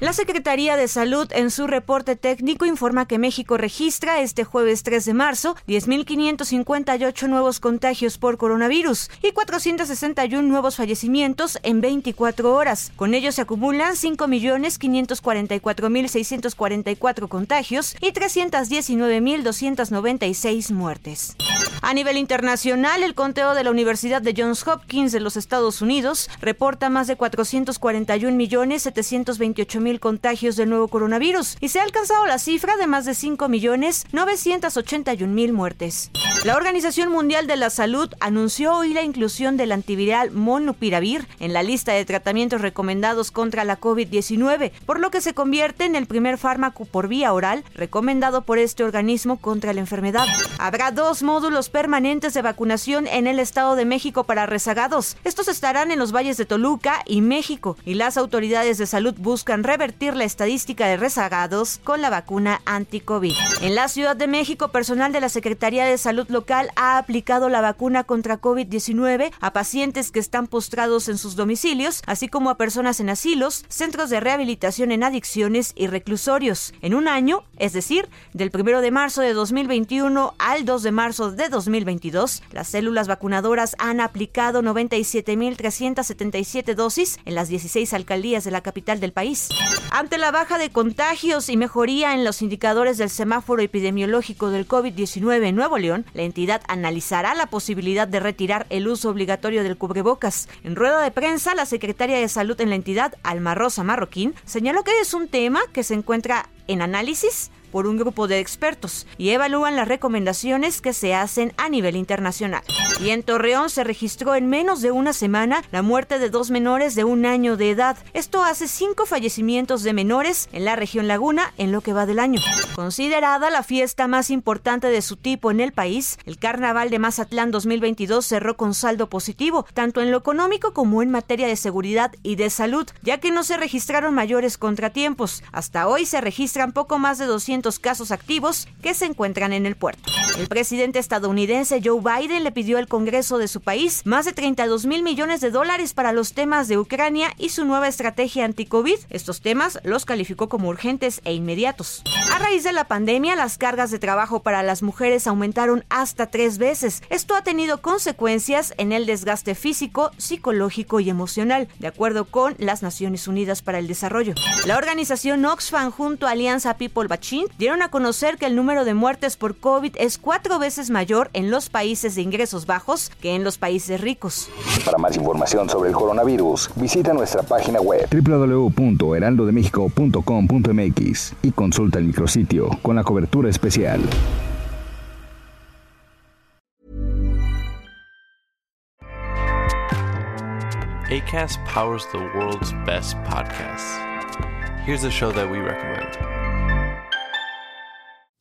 La Secretaría de Salud en su reporte técnico informa que México registra este jueves 3 de marzo 10.558 nuevos contagios por coronavirus y 461 nuevos fallecimientos en 24 horas. Con ello se acumulan 5.544.644 contagios y 319.296 muertes. A nivel internacional, el conteo de la Universidad de Johns Hopkins de los Estados Unidos reporta más de 441.728.000 contagios del nuevo coronavirus y se ha alcanzado la cifra de más de 5.981.000 muertes. La Organización Mundial de la Salud anunció hoy la inclusión del antiviral Monupiravir en la lista de tratamientos recomendados contra la COVID-19, por lo que se convierte en el primer fármaco por vía oral recomendado por este organismo contra la enfermedad. Habrá dos módulos permanentes de vacunación en el Estado de México para rezagados. Estos estarán en los valles de Toluca y México, y las autoridades de salud buscan revertir la estadística de rezagados con la vacuna anti-COVID. En la Ciudad de México, personal de la Secretaría de Salud local ha aplicado la vacuna contra COVID-19 a pacientes que están postrados en sus domicilios, así como a personas en asilos, centros de rehabilitación en adicciones y reclusorios. En un año, es decir, del 1 de marzo de 2021 al 2 de marzo de 2022, las células vacunadoras han aplicado 97.377 dosis en las 16 alcaldías de la capital del país. Ante la baja de contagios y mejoría en los indicadores del semáforo epidemiológico del COVID-19 en Nuevo León, la entidad analizará la posibilidad de retirar el uso obligatorio del cubrebocas. En rueda de prensa, la secretaria de Salud en la entidad, Alma Rosa Marroquín, señaló que es un tema que se encuentra en análisis por un grupo de expertos y evalúan las recomendaciones que se hacen a nivel internacional. Y en Torreón se registró en menos de una semana la muerte de dos menores de un año de edad. Esto hace cinco fallecimientos de menores en la región Laguna en lo que va del año. Considerada la fiesta más importante de su tipo en el país, el Carnaval de Mazatlán 2022 cerró con saldo positivo, tanto en lo económico como en materia de seguridad y de salud, ya que no se registraron mayores contratiempos. Hasta hoy se registran poco más de 200 casos activos que se encuentran en el puerto. El presidente estadounidense Joe Biden le pidió al Congreso de su país más de 32 mil millones de dólares para los temas de Ucrania y su nueva estrategia anti-COVID. Estos temas los calificó como urgentes e inmediatos. A raíz de la pandemia, las cargas de trabajo para las mujeres aumentaron hasta tres veces. Esto ha tenido consecuencias en el desgaste físico, psicológico y emocional, de acuerdo con las Naciones Unidas para el Desarrollo. La organización Oxfam junto a Alianza People Vaccine dieron a conocer que el número de muertes por COVID es cuatro veces mayor en los países de ingresos bajos que en los países ricos. Para más información sobre el coronavirus, visita nuestra página web www.heraldodemexico.com.mx y consulta el micrositio con la cobertura especial. ACAST powers the world's best podcasts. Here's a show that we recommend.